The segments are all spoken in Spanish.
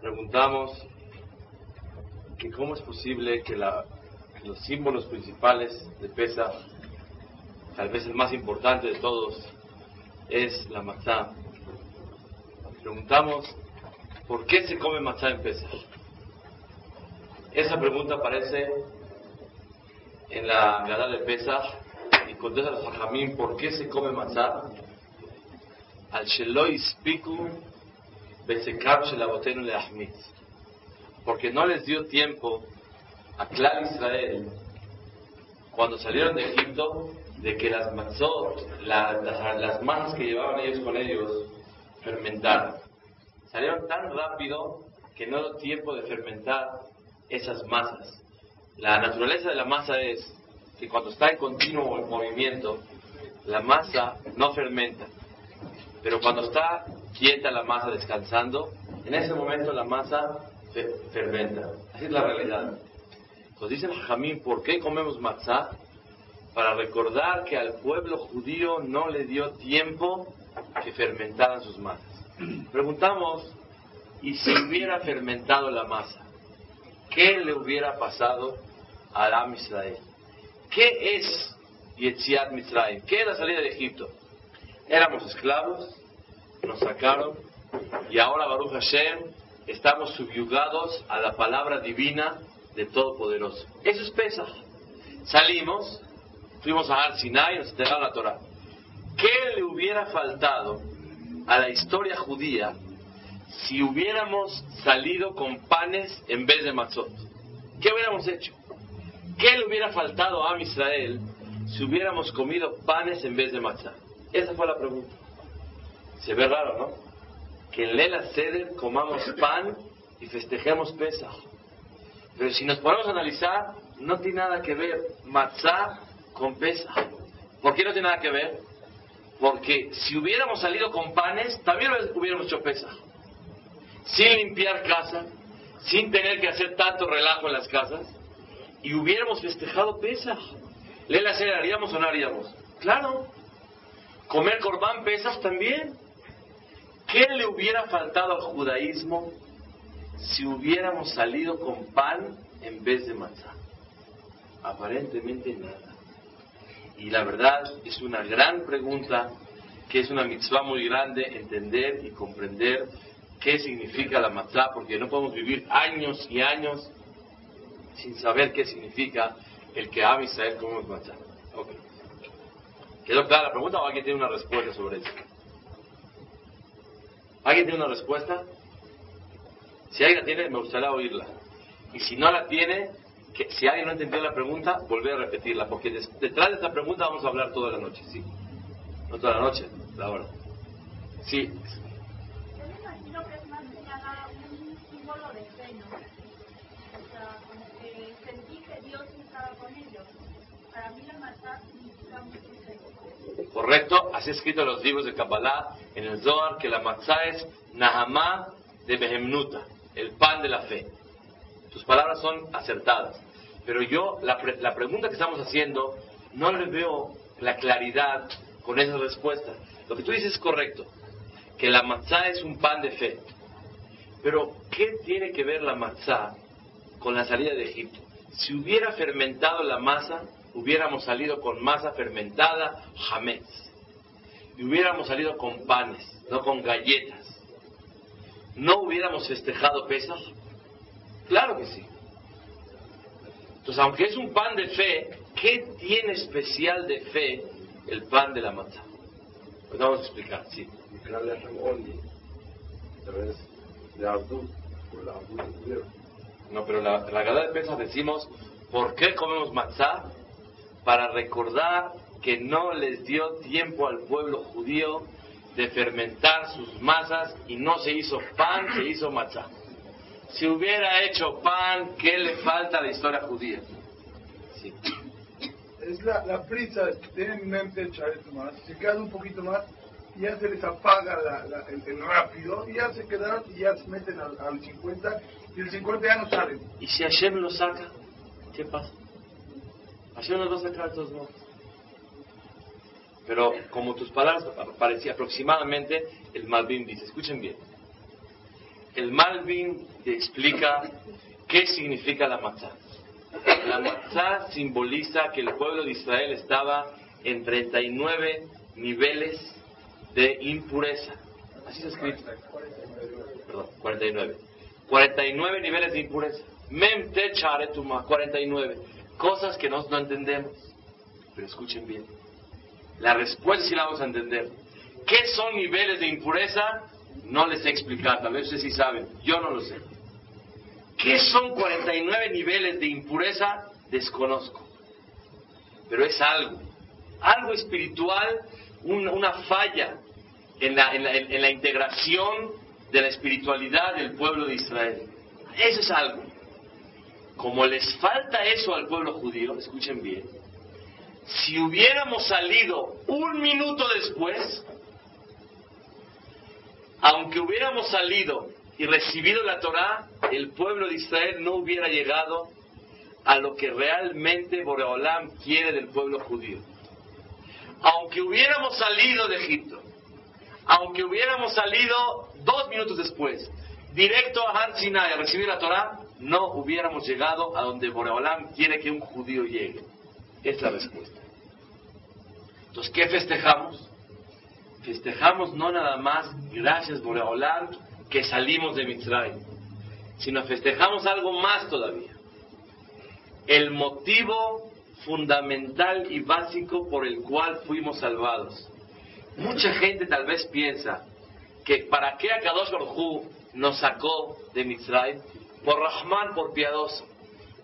preguntamos que cómo es posible que, la, los símbolos principales de Pesa, tal vez el más importante de todos, es la matzá. Preguntamos, ¿por qué se come matzá en Pesa? Esa pregunta aparece en la Gada de Pesa y contesta a Fajamín, ¿por qué se come matzá? Al Sheloy Spiku porque no les dio tiempo a Clar Israel, cuando salieron de Egipto, de que las matzot, las, manos que llevaban ellos con ellos, fermentaran. Salieron tan rápido que no dio tiempo de fermentar esas masas. La naturaleza de la masa es que cuando está en continuo movimiento, la masa no fermenta. Pero cuando está quieta la masa descansando, en ese momento la masa fermenta. Así es la realidad. Nos dice el Jamín, ¿por qué comemos matzá? Para recordar que al pueblo judío no le dio tiempo que fermentaran sus masas. Preguntamos, ¿y si hubiera fermentado la masa? ¿Qué le hubiera pasado a Am Israel? ¿Qué es Yetziat Mitzrayim? ¿Qué es la salida de Egipto? Éramos esclavos, nos sacaron, y ahora Baruch Hashem estamos subyugados a la palabra divina de Todopoderoso. Eso es pesa. Salimos, fuimos a Ar Sinai, nos entregaron la Torah. ¿Qué le hubiera faltado a la historia judía si hubiéramos salido con panes en vez de matzot? ¿Qué hubiéramos hecho? ¿Qué le hubiera faltado a Israel si hubiéramos comido panes en vez de matzah? Esa fue la pregunta. Se ve raro, ¿no? que en Lela Seder comamos pan y festejemos Pesach. Pero si nos ponemos a analizar, no tiene nada que ver matzah con Pesach. ¿Por qué no tiene nada que ver? Porque si hubiéramos salido con panes, también hubiéramos hecho Pesach. Sin limpiar casa, sin tener que hacer tanto relajo en las casas, y hubiéramos festejado Pesach. Lela Seder, ¿haríamos o no haríamos? Claro. Comer corbán Pesach también. ¿Qué le hubiera faltado al judaísmo si hubiéramos salido con pan en vez de matzah? Aparentemente nada. Y la verdad es una gran pregunta, que es una mitzvah muy grande entender y comprender qué significa la matzah, porque no podemos vivir años y años sin saber qué significa el que ama Israel como matzah. Okay. ¿Quedó clara la pregunta o alguien tiene una respuesta sobre eso? ¿Alguien tiene una respuesta? Si alguien la tiene, me gustaría oírla. Y si no la tiene, que, si alguien no entendió la pregunta, volver a repetirla, porque detrás de esta pregunta vamos a hablar toda la noche, ¿sí? No toda la noche, la hora. Sí. Yo me imagino que es más que nada un símbolo de fe, ¿no? O sea, como que sentí que Dios estaba con ellos. Para mí la matar significa mucho fe. Correcto, así escrito en los libros de Kabbalah en el Zohar que la matzah es Nahamá de Behemnuta, el pan de la fe. Tus palabras son acertadas. Pero yo, la, la pregunta que estamos haciendo, no le veo la claridad con esa respuesta. Lo que tú dices es correcto, que la matzá es un pan de fe. Pero, ¿qué tiene que ver la matzá con la salida de Egipto? Si hubiera fermentado la masa, hubiéramos salido con masa fermentada, jamés y hubiéramos salido con panes, no con galletas, ¿no hubiéramos festejado pesas? Claro que sí. Entonces, aunque es un pan de fe, ¿qué tiene especial de fe el pan de la mata? Pues vamos a explicar, sí. No, pero la, la gada de pesas decimos, ¿por qué comemos matzah? Para recordar que no les dio tiempo al pueblo judío de fermentar sus masas y no se hizo pan, se hizo matzá. Si hubiera hecho pan, ¿qué le falta a la historia judía? Sí. Es la, la prisa tienen en mente echar esto más. Si quedan un poquito más, ya se les apaga la, el, rápido, y ya se quedaron y ya se meten al, al 50 y el 50 ya no salen. ¿Y si Hashem lo saca? ¿Qué pasa? Hashem nos va a sacar todos modos. Pero como tus palabras parecía aproximadamente, el Malvin dice, escuchen bien, el Malvin te explica qué significa la matzah. La matzah simboliza que el pueblo de Israel estaba en 39 niveles de impureza. Así se escrito. Perdón, 49. 49 niveles de impureza. Mem te 49. Cosas que no, no entendemos. Pero escuchen bien. La respuesta sí la vamos a entender. ¿Qué son niveles de impureza? No les he explicado, tal vez ustedes sí saben, yo no lo sé. ¿Qué son 49 niveles de impureza? Desconozco. Pero es algo, algo espiritual, una falla en la, integración de la espiritualidad del pueblo de Israel. Eso es algo. Como les falta eso al pueblo judío, escuchen bien, si hubiéramos salido un minuto después, aunque hubiéramos salido y recibido la Torá, el pueblo de Israel no hubiera llegado a lo que realmente Boreolam quiere del pueblo judío. Aunque hubiéramos salido de Egipto, aunque hubiéramos salido dos minutos después, directo a Han Sinai a recibir la Torá, no hubiéramos llegado a donde Boreolam quiere que un judío llegue. Es la respuesta. Entonces, ¿qué festejamos? Festejamos no nada más, gracias Boreolam, que salimos de Mitzrayim, sino festejamos algo más todavía. El motivo fundamental y básico por el cual fuimos salvados. Mucha gente tal vez piensa que para qué Akadosh Baruj nos sacó de Mitzrayim, por Rahman, por piadoso.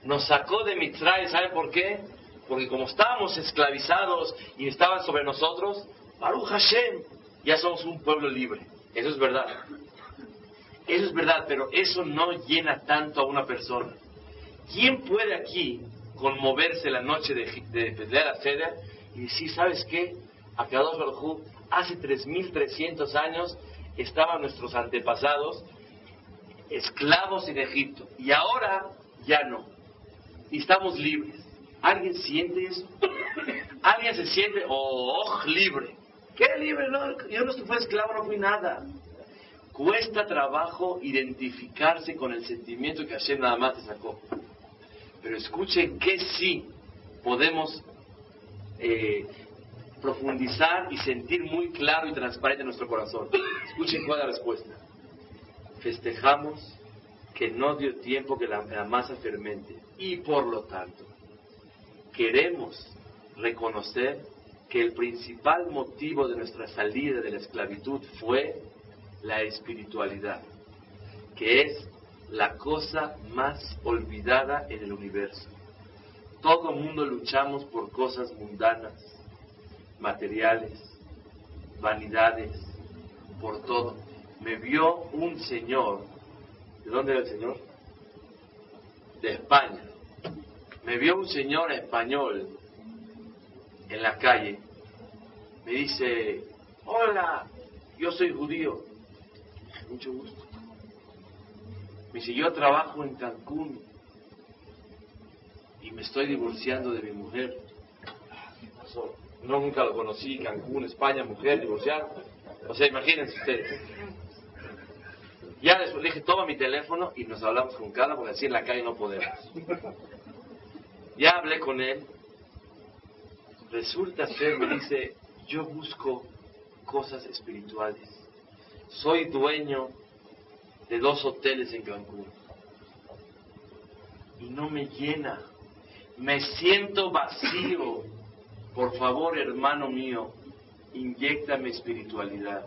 Nos sacó de Mitzrayim, ¿saben por qué? Porque como estábamos esclavizados y estaban sobre nosotros, Baruch Hashem, ya somos un pueblo libre. Eso es verdad. Eso es verdad, pero eso no llena tanto a una persona. ¿Quién puede aquí conmoverse la noche de, de, de la sede y decir, ¿sabes qué? A Kadosh Baruj hace 3.300 años estaban nuestros antepasados esclavos en Egipto y ahora ya no. Y estamos libres. ¿Alguien siente eso? ¿Alguien se siente, oh, libre? ¿Qué libre? No, yo no fui esclavo, no fui nada. Cuesta trabajo identificarse con el sentimiento que Hashem nada más te sacó. Pero escuchen que sí podemos eh, profundizar y sentir muy claro y transparente en nuestro corazón. Escuchen cuál es la respuesta. Festejamos que no dio tiempo que la, masa fermente y por lo tanto queremos reconocer que el principal motivo de nuestra salida de la esclavitud fue la espiritualidad, que es la cosa más olvidada en el universo. Todo mundo luchamos por cosas mundanas, materiales, vanidades, por todo. Me vio un señor, ¿de dónde era el señor? De España. Me vio un señor español en la calle. Me dice, hola, yo soy judío. Mucho gusto. Me dice, yo trabajo en Cancún y me estoy divorciando de mi mujer. No, nunca lo conocí, Cancún, España, mujer, divorciada. O sea, imagínense ustedes. Ya después dije, toma mi teléfono y nos hablamos con cada, porque así en la calle no podemos. Ya hablé con él. Resulta ser, me dice, yo busco cosas espirituales. Soy dueño de dos hoteles en Cancún. Y no me llena. Me siento vacío. Por favor, hermano mío, inyectame espiritualidad.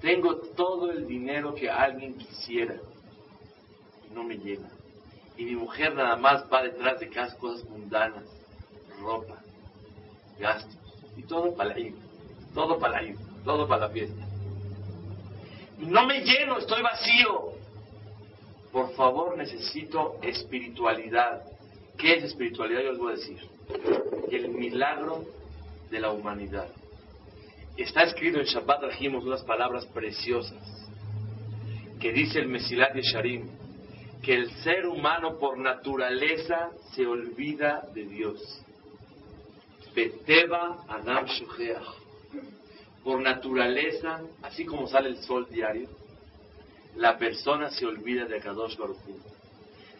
Tengo todo el dinero que alguien quisiera. Y no me llena. Y mi mujer nada más va detrás de cosas mundanas. Ropa, gastos. Y todo para ir. Todo para ir. Todo para la fiesta. No me lleno, estoy vacío. Por favor, necesito espiritualidad. ¿Qué es espiritualidad? Yo les voy a decir. El milagro de la humanidad. Está escrito en Shabbat Rajimos unas palabras preciosas que dice el Mesilat Yesharim que el ser humano por naturaleza se olvida de Dios. Beteba Adam Shucheach. Por naturaleza, así como sale el sol diario, la persona se olvida de Kadosh Baruj Hu.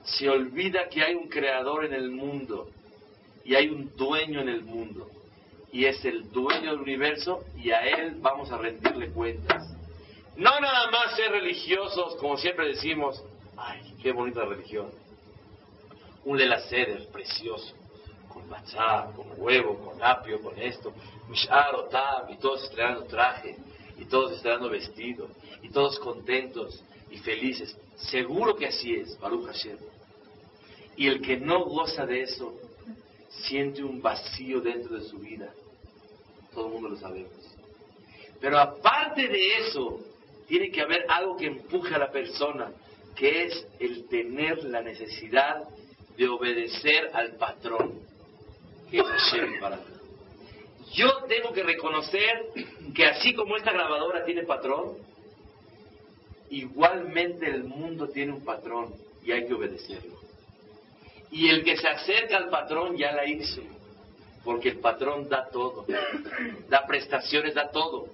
Se olvida que hay un creador en el mundo y hay un dueño en el mundo. Y es el dueño del universo y a él vamos a rendirle cuentas. No nada más ser religiosos, como siempre decimos, ay, qué bonita religión. Un lelacer precioso, con matzá, con huevo, con apio, con esto, mishar, y todos estrenando traje, y todos estrenando vestido, y todos contentos y felices. Seguro que así es, Baruch Hashem. Y el que no goza de eso, siente un vacío dentro de su vida. Todo el mundo lo sabemos. Pero aparte de eso, tiene que haber algo que empuje a la persona, que es el tener la necesidad de obedecer al patrón, que es Hashem para Yo tengo que reconocer que así como esta grabadora tiene patrón, igualmente el mundo tiene un patrón y hay que obedecerlo. Y el que se acerca al patrón ya la hizo, porque el patrón da todo, da prestaciones, da todo.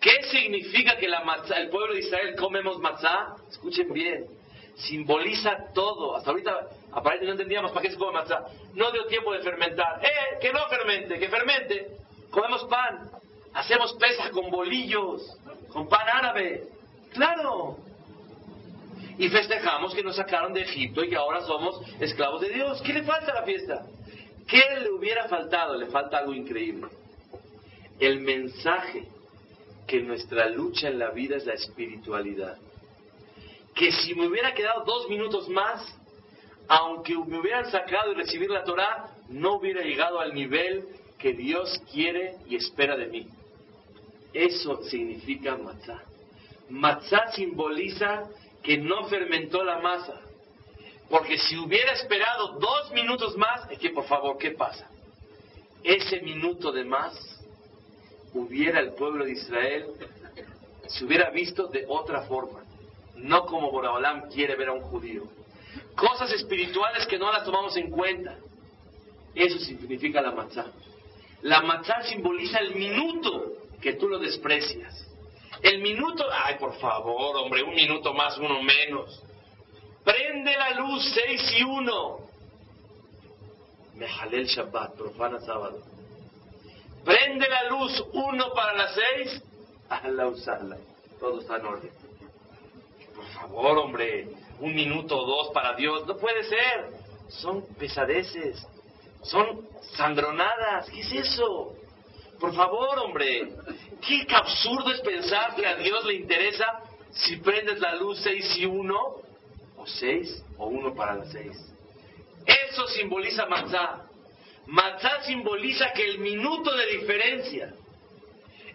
¿Qué significa que la el pueblo de Israel comemos matzá? Escuchen bien, simboliza todo. Hasta ahorita aparentemente no entendíamos para qué se come matzá. No dio tiempo de fermentar. ¡Eh! Que no fermente, que fermente. Comemos pan. Hacemos pesas con bolillos, con pan árabe. Claro. Y festejamos que nos sacaron de Egipto y que ahora somos esclavos de Dios. ¿Qué le falta a la fiesta? ¿Qué le hubiera faltado? Le falta algo increíble. El mensaje que nuestra lucha en la vida es la espiritualidad. Que si me hubiera quedado dos minutos más, aunque me hubieran sacado y recibir la Torah, no hubiera llegado al nivel que Dios quiere y espera de mí. Eso significa matzah. Matzah simboliza que no fermentó la masa. Porque si hubiera esperado dos minutos más, es que por favor, ¿qué pasa? Ese minuto de más hubiera el pueblo de Israel, se hubiera visto de otra forma, no como Boraholam quiere ver a un judío. Cosas espirituales que no las tomamos en cuenta. Eso significa la matzah. La matzah simboliza el minuto que tú lo desprecias. El minuto, ay por favor, hombre, un minuto más, uno menos. Prende la luz, seis y uno. Mejalel Shabbat, profana sábado. Prende la luz uno para las seis, la usala. Todo está en orden. Por favor, hombre, un minuto o dos para Dios. No puede ser. Son pesadeces. Son sandronadas. ¿Qué es eso? Por favor, hombre. Qué absurdo es pensar que a Dios le interesa si prendes la luz seis y uno, o seis, o uno para las seis. Eso simboliza matzah. Matzah simboliza que el minuto de diferencia,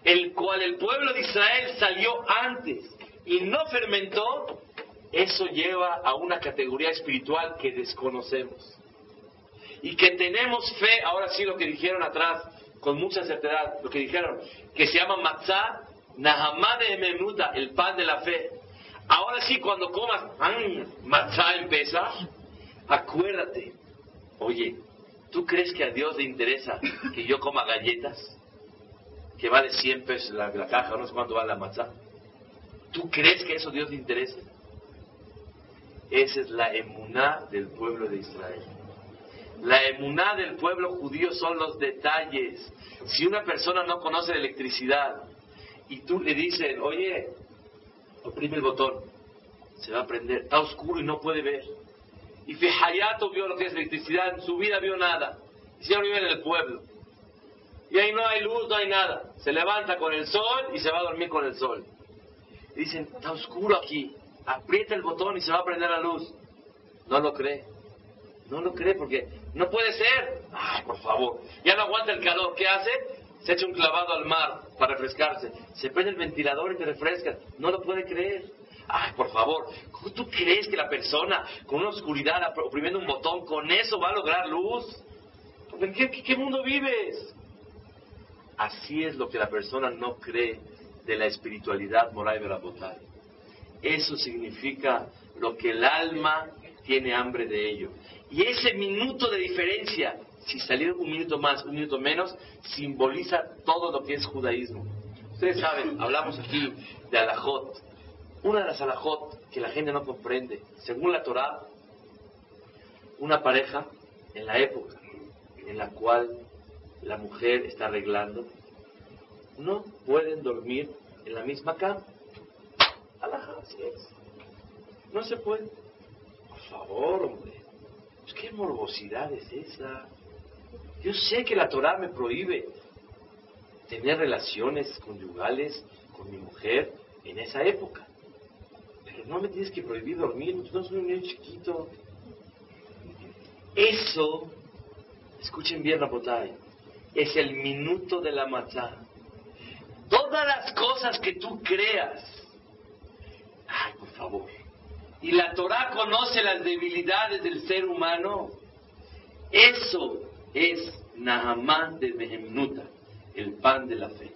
el cual el pueblo de Israel salió antes y no fermentó, eso lleva a una categoría espiritual que desconocemos. Y que tenemos fe, ahora sí lo que dijeron atrás, con mucha certeza, lo que dijeron, que se llama matzah, nahamá de menuda, el pan de la fe. Ahora sí, cuando comas matzah en acuérdate, oye, ¿Tú crees que a Dios le interesa que yo coma galletas? Que vale 100 pesos la, caja, no sé cuánto vale la matzá. ¿Tú crees que eso a Dios le interesa? Esa es la emuná del pueblo de Israel. La emuná del pueblo judío son los detalles. Si una persona no conoce electricidad y tú le dices, oye, oprime el botón, se va a prender, está oscuro y no puede ver. Y Fihayato vio lo que es electricidad, en su vida vio nada. Y siempre vive en el pueblo. Y ahí no hay luz, no hay nada. Se levanta con el sol y se va a dormir con el sol. Dicen, está oscuro aquí. Aprieta el botón y se va a prender la luz. No lo cree. No lo cree porque no puede ser. Ay, por favor. Ya no aguanta el calor. ¿Qué hace? Se echa un clavado al mar para refrescarse. Se prende el ventilador y te refresca. No lo puede creer. Ay, por favor, ¿tú crees que la persona con una oscuridad oprimiendo un botón, con eso va a lograr luz? ¿En qué, mundo vives? Así es lo que la persona no cree de la espiritualidad moral y verabotal. Eso significa lo que el alma tiene hambre de ello. Y ese minuto de diferencia, si saliera un minuto más, un minuto menos, simboliza todo lo que es judaísmo. Ustedes saben, hablamos aquí de Alajot, Una de las alajot que la gente no comprende, según la Torah, una pareja en la época en la cual la mujer está arreglando, no pueden dormir en la misma cama. Alajá, así es. No se puede. Por favor, hombre. Pues, ¿Qué morbosidad es esa? Yo sé que la Torah me prohíbe tener relaciones conyugales con mi mujer en esa época. Pero no me tienes que prohibir dormir, no soy un niño chiquito. Eso, escuchen bien, Rapotay, es el minuto de la matzah. Todas las cosas que tú creas, ay, por favor, y la Torah conoce las debilidades del ser humano, eso es Nahamán de Mehemnuta, el pan de la fe.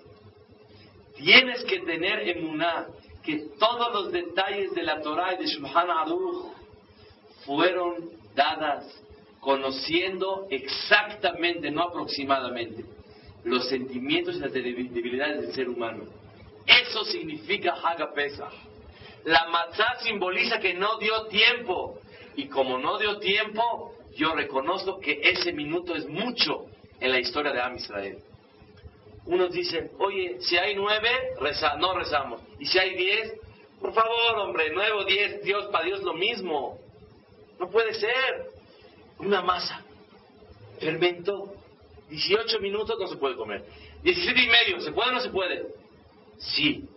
Tienes que tener emuná que todos los detalles de la Torah y de Shulchan Aruch fueron dadas conociendo exactamente, no aproximadamente, los sentimientos y las debilidades del ser humano. Eso significa Haga Pesach. La matzah simboliza que no dio tiempo. Y como no dio tiempo, yo reconozco que ese minuto es mucho en la historia de Am Israel. Unos dicen, oye, si hay nueve, no rezamos. Y si hay diez, por favor, hombre, nueve o diez, Dios, para Dios lo mismo. No puede ser. Una masa. Fermento. 18 minutos no se puede comer. 17 y medio, ¿se puede o no se puede? Sí.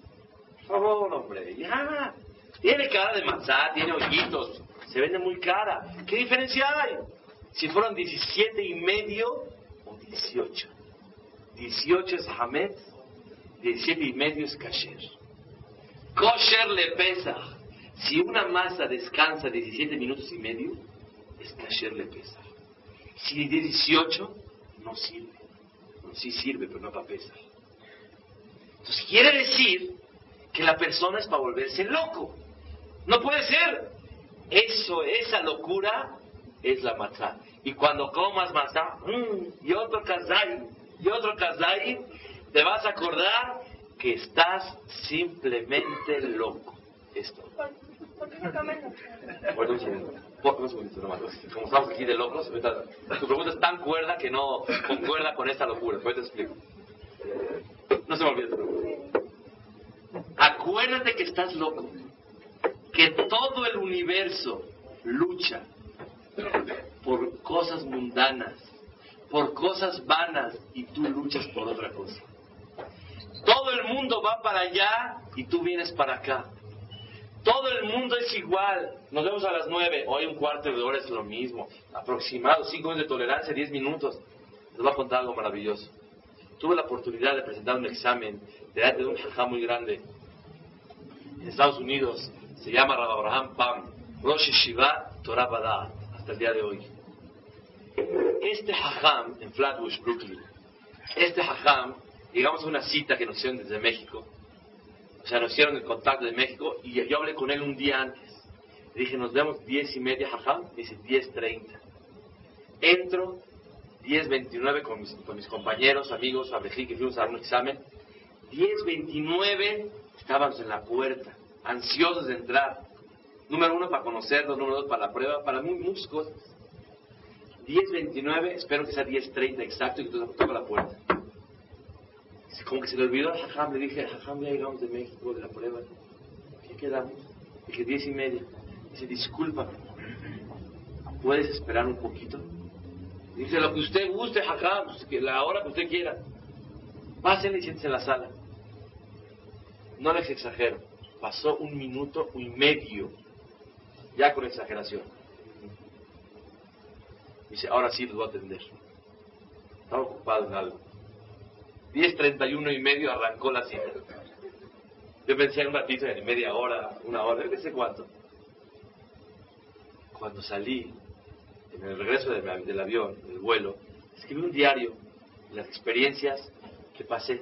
Favor, hombre, ya. Tiene cara de matzá, tiene hoyitos, se vende muy cara. ¿Qué diferencia hay? Si fueron 17 y medio o 18. 18 es Hamed, 17 y medio es Kasher. Kosher le pesa. Si una masa descansa 17 minutos y medio, es Kasher le pesa. Si de 18, no sirve. Sí sirve, pero no para pesar. Entonces quiere decir que la persona es para volverse loco. No puede ser. Eso, esa locura es la matzah. Y cuando comas matzah, mm, y otro kazay, y otro kazay, te vas a acordar que estás simplemente loco. Esto. ¿Por qué no? Bueno, un segundito nomás. Como estamos aquí de locos, ahorita- tu pregunta es tan cuerda que no concuerda con esta locura. Después te explico. No se me olvide tu pregunta. Acuérdate que estás loco. Que todo el universo lucha por cosas mundanas, por cosas vanas, y tú luchas por otra cosa. Todo el mundo va para allá y tú vienes para acá. Todo el mundo es igual. Nos vemos a las nueve. Hoy un cuarto de hora es lo mismo. Aproximado, cinco de tolerancia, diez minutos. Les voy a contar algo maravilloso. Tuve la oportunidad de presentar un examen delante de un jajá muy grande en Estados Unidos se llama Rav Abraham Pam, Rosh Yeshiva Torah Badá, hasta el día de hoy. Este hajam en Flatbush, Brooklyn, este hajam, llegamos a una cita que nos hicieron desde México, o sea, nos hicieron el contacto de México y yo hablé con él un día antes. Le dije, nos vemos 10 y media, hajam, dice 10.30. Entro 10.29 con mis, con mis compañeros, amigos, a México, que fuimos a dar un examen. 10.29 estábamos en la puerta, ansiosos de entrar. Número uno, para conocerlos, número dos, para la prueba, para muy, muchas cosas. 10.29, espero que sea 10.30 exacto, y que toco la puerta. Como que se le olvidó a Jajam, le dije, Jajam, ya llegamos de México, de la prueba. ¿Qué quedamos? Dije, 10 y media. Dice, discúlpame, ¿puedes esperar un poquito? Dice, lo que usted guste, Jajam, la hora que usted quiera. Pásenle y siéntese en la sala. No les exagero, pasó un minuto y medio, ya con exageración. Dice, ahora sí los voy a atender. Estaba ocupado en algo. 10.31 y medio arrancó la cita. Yo pensé en un ratito, en media hora, una hora, qué sé cuánto. Cuando salí, en el regreso del avión, del vuelo, escribí un diario las experiencias que pasé.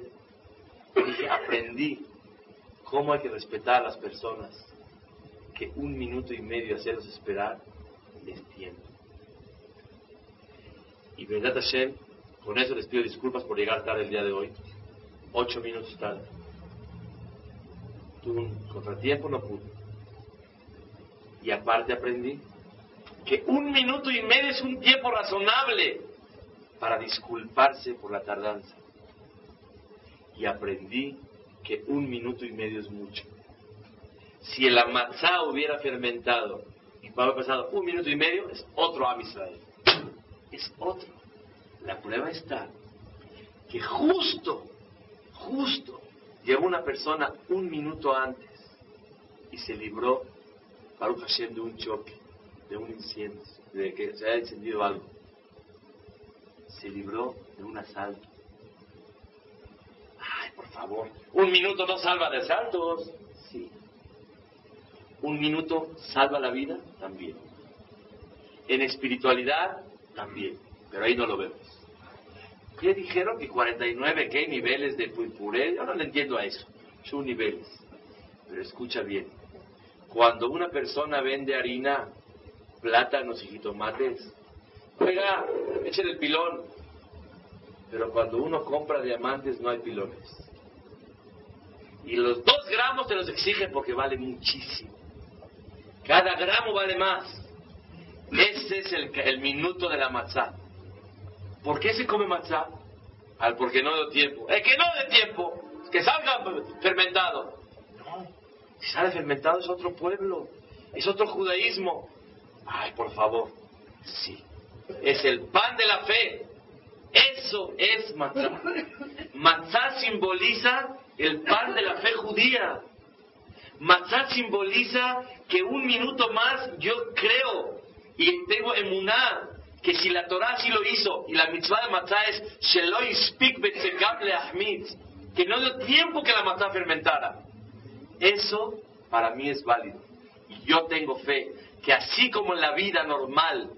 Y dije, aprendí cómo hay que respetar a las personas, que un minuto y medio hacerlos esperar es tiempo. Y verdad Hashem, con eso les pido disculpas por llegar tarde el día de hoy. Ocho minutos tarde. tuve un contratiempo, no pude. Y aparte aprendí que un minuto y medio es un tiempo razonable para disculparse por la tardanza. Y aprendí que un minuto y medio es mucho. Si el amatzá hubiera fermentado y hubiera pasado un minuto y medio, es otro Am Israel. Es otro. La prueba está que justo, justo, llegó una persona un minuto antes y se libró, Baruch Hashem, de un choque, de un incendio, de que se haya encendido algo. Se libró de un asalto. Favor, un minuto no salva de asaltos. Sí. Un minuto salva la vida también. En espiritualidad también, pero ahí no lo vemos. ¿Qué dijeron? Que 49, ¿qué niveles de puré? Yo no le entiendo a eso. Son niveles. Pero escucha bien. Cuando una persona vende harina, plátanos y jitomates, oiga, echen el pilón. Pero cuando uno compra diamantes no hay pilones. Y los dos gramos te los exigen porque vale muchísimo. Cada gramo vale más. Ese es el, el minuto de la matzá. ¿Por qué se come matzá? Al porque no dio tiempo. El que no dé tiempo, que salga fermentado. No, si sale fermentado es otro pueblo, es otro judaísmo. Ay, por favor, sí. Es el pan de la fe. Eso es matzá. Matzá simboliza el pan de la fe judía. Matzá simboliza que un minuto más yo creo y tengo emuná que si la Torah sí lo hizo y la mitzvah de matzah es Sheloy speak que no dio tiempo que la matzah fermentara. Eso para mí es válido. Y yo tengo fe que así como en la vida normal,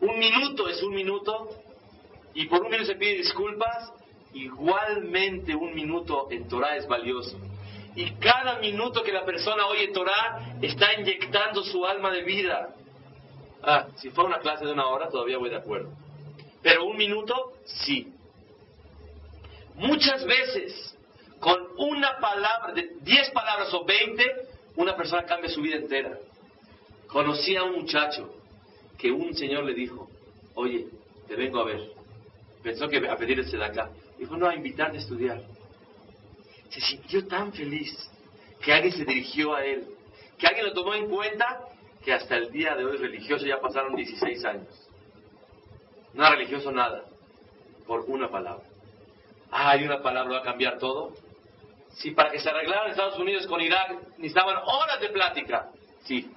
un minuto es un minuto y por un minuto se pide disculpas, igualmente un minuto en Torah es valioso. Y cada minuto que la persona oye Torah está inyectando su alma de vida. Ah, si fuera una clase de una hora todavía voy de acuerdo. Pero un minuto, sí. Muchas veces, con una palabra, de 10 palabras o 20, una persona cambia su vida entera. Conocí a un muchacho que un señor le dijo, oye, te vengo a ver. Pensó que a pedirse de acá. Dijo, no, a invitarte a estudiar. Se sintió tan feliz que alguien se dirigió a él, que alguien lo tomó en cuenta que hasta el día de hoy religioso ya pasaron 16 años. No religioso nada, por una palabra. Ah, hay una palabra va a cambiar todo. Si para que se arreglaran Estados Unidos con Irak necesitaban horas de plática, sí.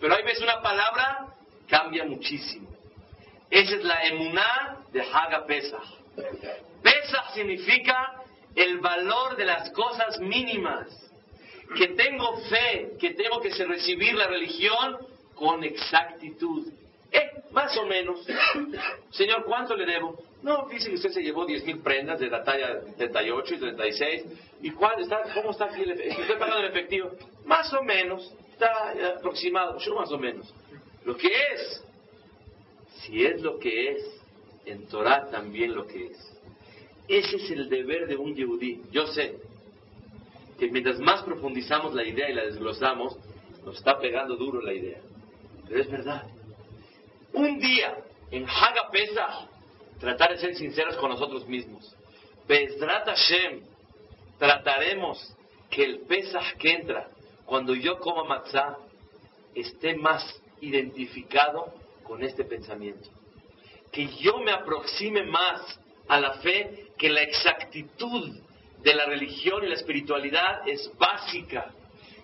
Pero hay veces una palabra cambia muchísimo. Esa es la emuná de Haga Pesach. Pesach significa el valor de las cosas mínimas que tengo fe, que tengo que recibir la religión con exactitud. Eh, más o menos. Señor, ¿cuánto le debo? No, dice que usted se llevó 10 mil prendas de la talla 38 y 36. ¿Y cuál está, cómo está aquí el? ¿Estoy pagando en efectivo? Más o menos. Está aproximado. Yo más o menos. Lo que es. Si es lo que es, en Torah también lo que es. Ese es el deber de un yehudí. Yo sé, que mientras más profundizamos la idea y la desglosamos, nos está pegando duro la idea. Pero es verdad. Un día, en Haga Pesach, tratar de ser sinceros con nosotros mismos. Pesdrat Hashem, trataremos que el Pesach que entra, cuando yo coma matzah, esté más identificado con este pensamiento. Que yo me aproxime más a la fe que la exactitud de la religión y la espiritualidad es básica.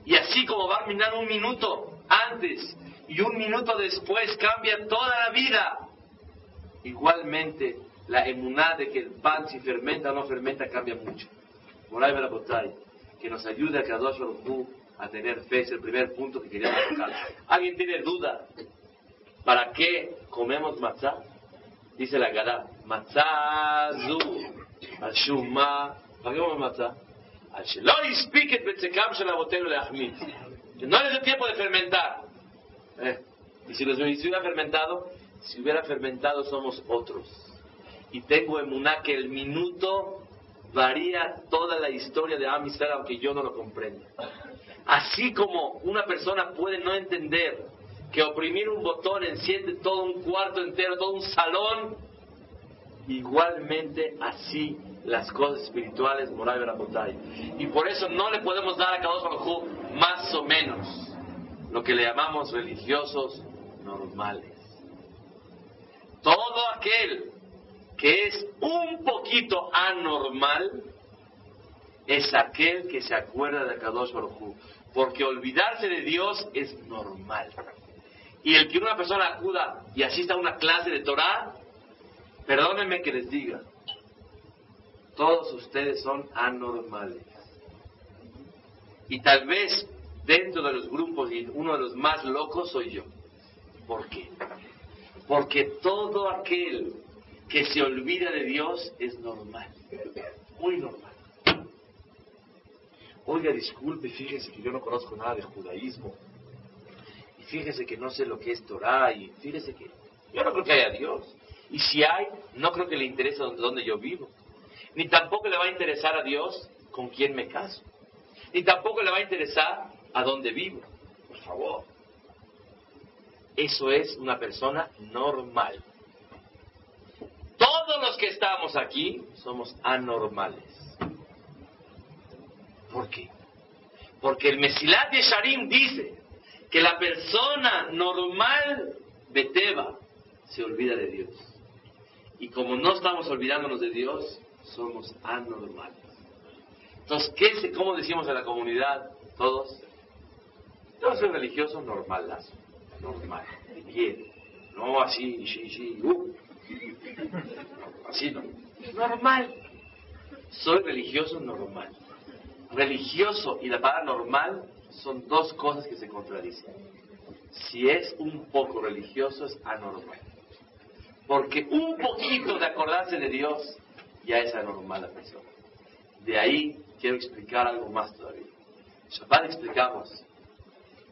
Y así como va a terminar un minuto antes y un minuto después cambia toda la vida, igualmente la emuná de que el pan si fermenta o no fermenta cambia mucho. Moray Barabotay, que nos ayude a Kadosh Baruj a tener fe, es el primer punto que queríamos tocar. ¿Alguien tiene duda? ¿Para qué comemos matzah? Dice la Gadá, matzah zu, al shumma ¿Para qué vamos a matar? Que no les dio tiempo de fermentar. Eh, y si, los, si hubiera fermentado, si hubiera fermentado somos otros. Y tengo emuná que el minuto varía toda la historia de Amistar, aunque yo no lo comprenda. Así como una persona puede no entender que oprimir un botón enciende todo un cuarto entero, todo un salón, igualmente así las cosas espirituales, moral y Y por eso no le podemos dar a Kadosh Baruj más o menos lo que le llamamos religiosos normales. Todo aquel que es un poquito anormal es aquel que se acuerda de Kadosh Baruj porque olvidarse de Dios es normal. Y el que una persona acuda y asista a una clase de Torah, perdónenme que les diga, todos ustedes son anormales. Y tal vez dentro de los grupos y uno de los más locos soy yo. ¿Por qué? Porque todo aquel que se olvida de Dios es normal, muy normal. Oiga, disculpe, fíjese que yo no conozco nada de judaísmo. Fíjese que no sé lo que es Torah. Y fíjese que yo no creo que haya Dios. Y si hay, no creo que le interese donde yo vivo. Ni tampoco le va a interesar a Dios con quién me caso. Ni tampoco le va a interesar a dónde vivo. Por favor. Eso es una persona normal. Todos los que estamos aquí somos anormales. ¿Por qué? Porque el Mesilat de Sharim dice que la persona normal de Teba se olvida de Dios. Y como no estamos olvidándonos de Dios, somos anormales. Entonces, ¿qué ¿cómo decimos en la comunidad todos? Yo soy religioso normal, normal, bien, no así, sí, sí, uh. así no, normal. Soy religioso normal. Religioso y la palabra normal son dos cosas que se contradicen. Si es un poco religioso es anormal. Porque un poquito de acordarse de Dios ya es anormal la persona. De ahí quiero explicar algo más todavía. Shabbat explicamos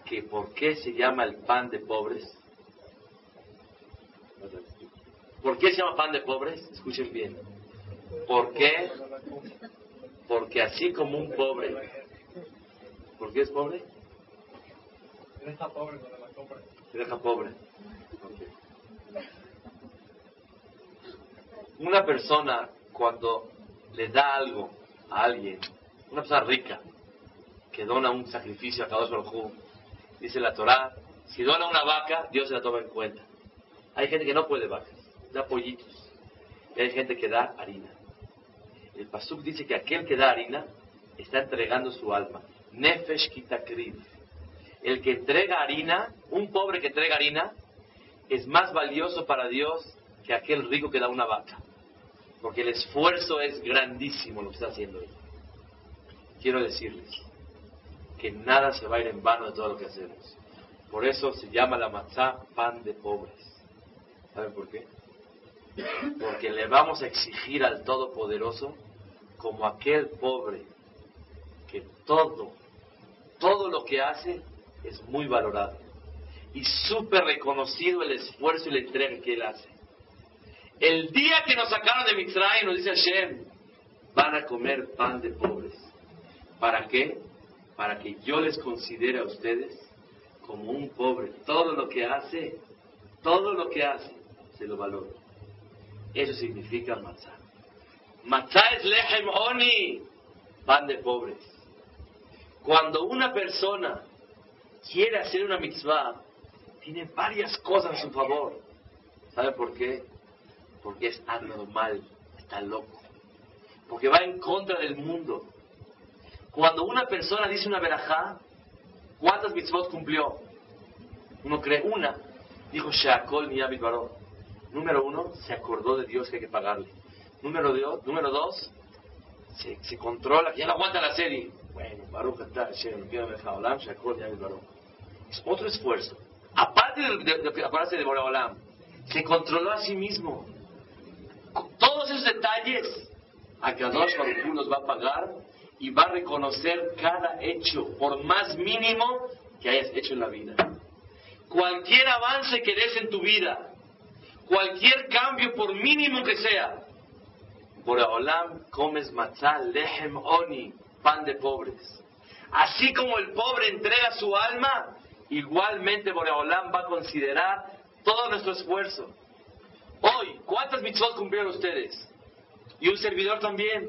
que por qué se llama el pan de pobres. ¿Por qué se llama pan de pobres? Escuchen bien. ¿Por qué? Porque así como un pobre. ¿Por qué es pobre? Deja pobre cuando la compra. Deja pobre. Una persona cuando le da algo a alguien, una persona rica, que dona un sacrificio a Kadosh Baruj dice la Torah, si dona una vaca, Dios se la toma en cuenta. Hay gente que no puede vacas, da pollitos. Y hay gente que da harina. El Pasuk dice que aquel que da harina está entregando su alma. Nefesh kitakriv. El que entrega harina, un pobre que entrega harina, es más valioso para Dios que aquel rico que da una vaca. Porque el esfuerzo es grandísimo lo que está haciendo él. Quiero decirles que nada se va a ir en vano de todo lo que hacemos. Por eso se llama la matzá pan de pobres. ¿Saben por qué? Porque le vamos a exigir al Todopoderoso como aquel pobre que todo, todo lo que hace es muy valorado y súper reconocido el esfuerzo y la entrega que él hace. El día que nos sacaron de Mitzrayim, nos dice Hashem, van a comer pan de pobres. ¿Para qué? Para que yo les considere a ustedes como un pobre. Todo lo que hace, todo lo que hace, se lo valoro. Eso significa matzah. Matzah es lehem oni, pan de pobres. Cuando una persona quiere hacer una mitzvah, tiene varias cosas a su favor. ¿Sabe por qué? porque es anormal, está loco, porque va en contra del mundo. Cuando una persona dice una verajá, ¿cuántas mitzvot cumplió? Uno cree una. Dijo Shakol Miyabit Barón. Número uno, se acordó de Dios que hay que pagarle. Número, dos, número dos, se, se controla, ya no aguanta la serie. Bueno, Baruch está. Es otro esfuerzo. Aparte de, de acordarse de se controló a sí mismo. Todos esos detalles, a Kadosh Baruj nos va a pagar y va a reconocer cada hecho, por más mínimo que hayas hecho en la vida. Cualquier avance que des en tu vida, cualquier cambio, por mínimo que sea, por Olam comes matzah, lehem oni, pan de pobres. Así como el pobre entrega su alma, igualmente Boreolam va a considerar todo nuestro esfuerzo. Hoy, ¿cuántas mitzvot cumplieron ustedes? Y un servidor también.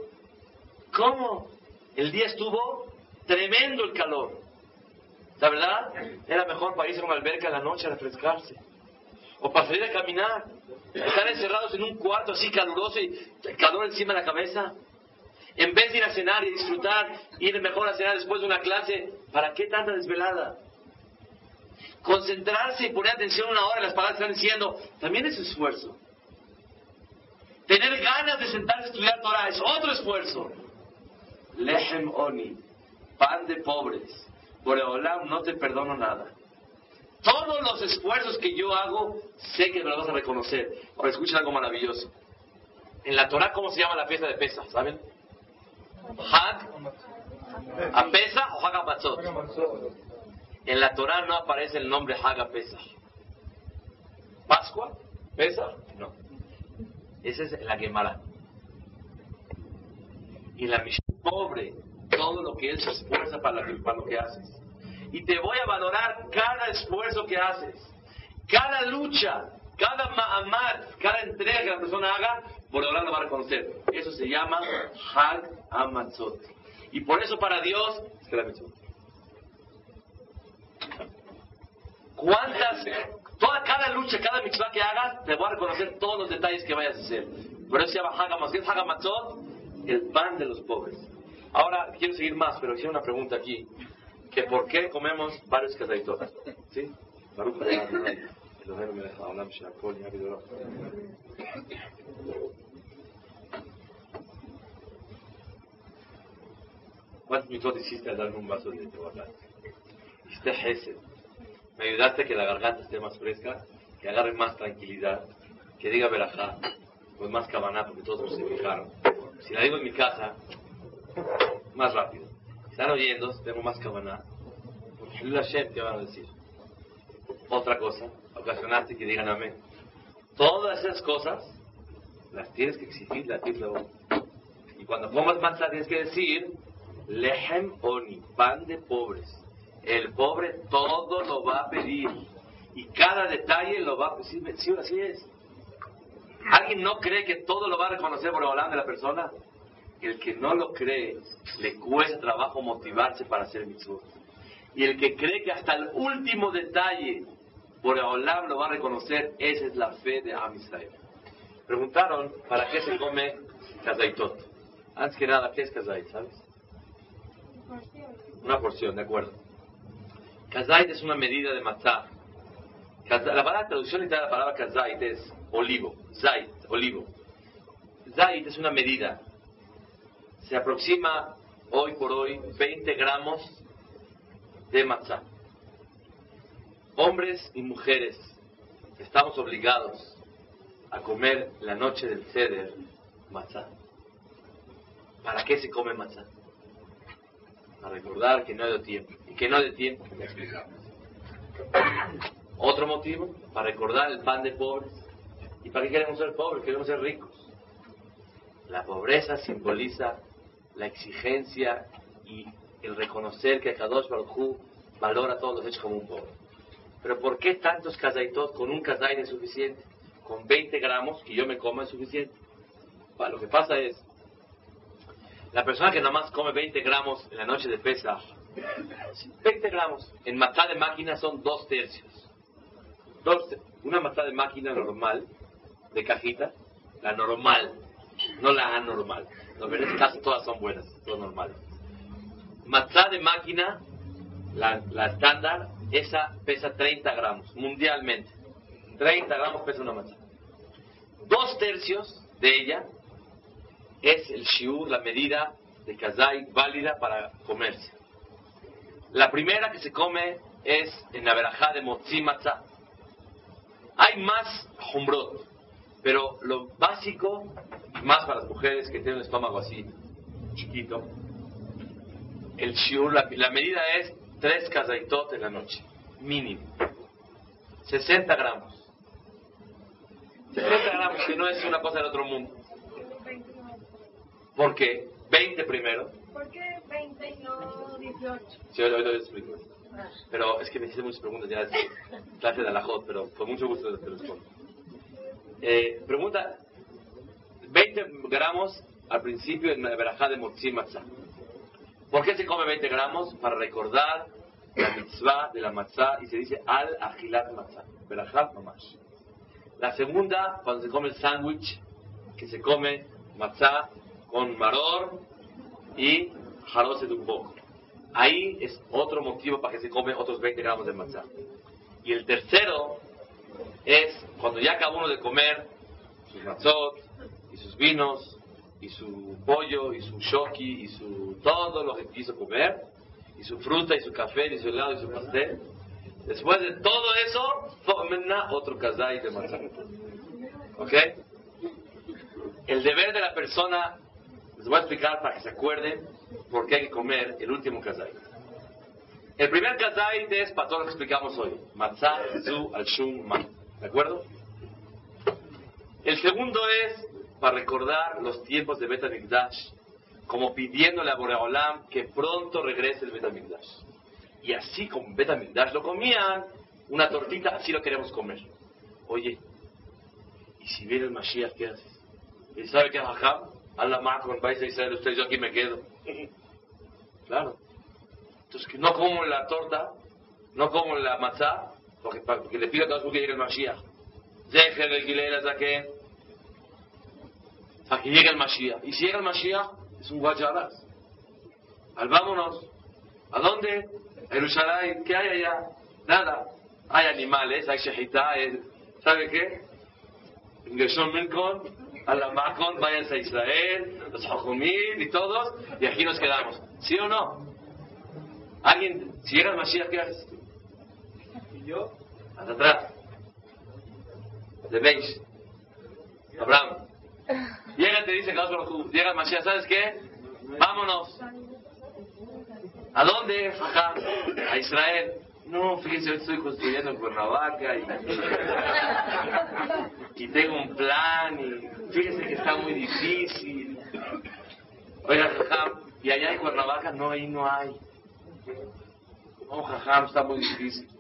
¿Cómo? El día estuvo tremendo el calor. La verdad, era mejor para irse a una alberca en la noche a refrescarse. O para salir a caminar. Estar encerrados en un cuarto así caluroso y calor encima de la cabeza. En vez de ir a cenar y disfrutar, ir mejor a cenar después de una clase, ¿para qué tanta desvelada? Concentrarse y poner atención una hora en las palabras que están diciendo, también es esfuerzo. Tener ganas de sentarse a estudiar Torah es otro esfuerzo. Lehem Oni, pan de pobres. Boreolam, no te perdono nada. Todos los esfuerzos que yo hago, sé que me los vas a reconocer. Ahora escuchen algo maravilloso. En la Torah, ¿cómo se llama la fiesta de Pesa? ¿Saben? Hag a Pesa o Hag a. En la Torah no aparece el nombre Hag Pesa. ¿Pascua? ¿Pesa? No. Esa es la Gemara. Y la Mishnah, pobre, todo lo que él se esfuerza para lo que haces. Y te voy a valorar cada esfuerzo que haces, cada lucha, cada ma'amar, cada entrega que la persona haga, por lo va a reconocer. Eso se llama Hag Amatzot. Y por eso para Dios, espérame un segundo. ¿Cuántas, toda, cada lucha, cada mitzvah que hagas, te voy a reconocer todos los detalles que vayas a hacer. Por eso se llama Hag Amatzot. ¿Qué es Hag Amatzot? El pan de los pobres. Ahora, quiero seguir más, pero hice una pregunta aquí que por qué comemos varios cazaitotas. ¿Sí? ¿Cuántos mitos hiciste al darme un vaso de tehuacán? Hiciste Hesed. Me ayudaste a que la garganta esté más fresca, que agarre más tranquilidad, que diga verajá, con más cabaná, porque todos se fijaron. Si la digo en mi casa, más rápido. Si están oyendo, tengo más Hilul Hashem, ¿qué van a decir? Otra cosa, ocasionaste que digan amén. Todas esas cosas las tienes que exigir, la tienes Y cuando comas matzah tienes que decir, lehem oni, pan de pobres. El pobre todo lo va a pedir. Y cada detalle lo va a pedir. Sí, así es. ¿Alguien no cree que todo lo va a reconocer por hablar de la persona? El que no lo cree, le cuesta trabajo motivarse para hacer mitzvot. Y el que cree que hasta el último detalle por Olam lo va a reconocer, esa es la fe de Am. Preguntaron, ¿para qué se come kazaitot? Antes que nada, ¿qué es kazait, sabes? Una porción, de acuerdo. Kazait es una medida de matzah. La palabra traducción literal de la palabra kazait es olivo, zait, olivo. Zait es una medida. Se aproxima hoy por hoy 20 gramos de matzah. Hombres y mujeres estamos obligados a comer la noche del ceder matzah. ¿Para qué se come matzah? Para recordar que no hay de tiempo. ¿Y que no hay de tiempo? Otro motivo, para recordar el pan de pobres. ¿Y para qué queremos ser pobres? Queremos ser ricos. La pobreza simboliza la exigencia y el reconocer que Kadosh Baruj valora todos los hechos como un pobre. Pero ¿por qué tantos kazaitot? Con un kazait es suficiente. Con 20 gramos que yo me coma es suficiente. Bueno, lo que pasa es, la persona que nada más come 20 gramos en la noche de Pesach, 20 gramos, en matá de máquina son dos tercios. Dos una matá de máquina normal, de cajita, la normal, no la anormal. En este caso todas son buenas, todas normales. Matzá de máquina, la, la estándar, esa pesa 30 gramos, mundialmente. 30 gramos pesa una matzá. Dos tercios de ella es el shiur, la medida de kazai válida para comerse. La primera que se come es en la verajá de motzi matzá. Hay más humbrot, pero lo básico, más para las mujeres que tienen un estómago así chiquito, el shiur, la, la medida es tres kazaitot en la noche, mínimo. 60 gramos. 60 gramos, que no es una cosa del otro mundo. ¿Por qué? 20 primero. ¿Por qué 20 y no 18? Sí, ahorita les explico. Pero es que me hiciste muchas preguntas, ya es clase de alajot, pero con mucho gusto te respondo. Eh, pregunta, 20 gramos al principio en la verajá de Motzim Matzah. ¿Por qué se come 20 gramos? Para recordar la mitzvah de la matzah y se dice al agilat matzah. Verajá mamash. La segunda, cuando se come el sándwich, que se come matzah con maror y jarose de un poco. Ahí es otro motivo para que se come otros 20 gramos de matzah. Y el tercero es cuando ya acaba uno de comer sus matzot y sus vinos y su pollo y su shoki y su todo lo que quiso comer y su fruta y su café y su helado y su pastel. Después de todo eso, fomena otro kazai de matzah. ¿Ok? El deber de la persona, les voy a explicar para que se acuerden por qué hay que comer el último kazai. El primer kazai es para todo lo que explicamos hoy. Matzah, zu, al shum. ¿De acuerdo? El segundo es para recordar los tiempos de Bet HaMikdash, como pidiéndole a Boreolam que pronto regrese el Bet HaMikdash. Y así como Bet HaMikdash lo comían, una tortita, así lo queremos comer. Oye, ¿y si viene el Mashiach, qué haces? ¿Y sabe qué Jajam? Allah Makon, vais a Israel, usted yo aquí me quedo. Claro. Entonces, que no como la torta, no como la matzá, porque, le pido a todos que llegue el Mashiach. Deje el Gilel Zaken, para que llegue el Mashiach. Y si llega el Mashiach, es un guacharaz. Al vámonos. ¿A dónde? A Jerusalén. ¿Qué hay allá? Nada. Hay animales, hay shejitá, hay- ¿sabe qué? Ingresó Milcon, a la Macon, váyanse a Israel, los Jajumil y todos, y aquí nos quedamos. ¿Sí o no? Alguien, si llega el Mashiach, ¿qué haces? ¿Y yo? Hasta atrás. De Beis. Abraham. Llega te dice, llega Mashiach, ¿sabes qué? Vámonos. ¿A dónde, Jajam? A Israel. No, fíjense, hoy estoy construyendo en Cuernavaca y, y tengo un plan y fíjense que está muy difícil. Oiga, Jajam, y allá en Cuernavaca no, ahí no hay. No, Jajam, está muy difícil.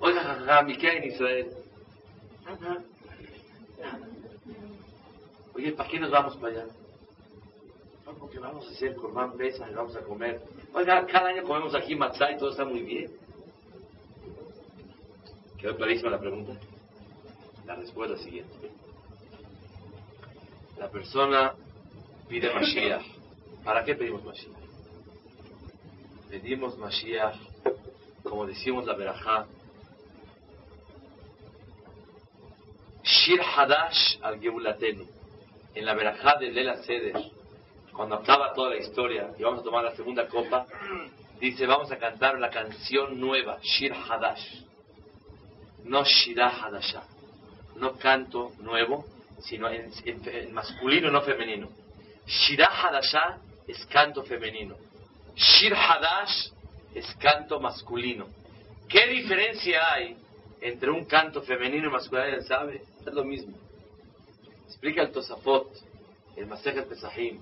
Oiga, Jajam, ¿y qué en Israel? Oye, ¿para qué nos vamos para allá? No, porque vamos a hacer Corban Pesa y vamos a comer. Oiga, cada año comemos aquí matzá y todo está muy bien. ¿Quedó clarísima la pregunta? La respuesta es la siguiente. La persona pide Mashiach. ¿Para qué pedimos Mashiach? Pedimos Mashiach, como decimos la Berajá, Shir Hadash al Geulatenu. En la Berajá de Lela Seder, cuando acaba toda la historia y vamos a tomar la segunda copa, dice: Vamos a cantar la canción nueva, Shir Hadash. No Shirah Hadashah. No canto nuevo, sino en, en- en masculino, no femenino. Shirah Hadashah es canto femenino. Shir Hadash es canto masculino. ¿Qué diferencia hay entre un canto femenino y masculino? ¿Alguien sabe? Es lo mismo. Explica el Tosafot, el Masejet Pesahim,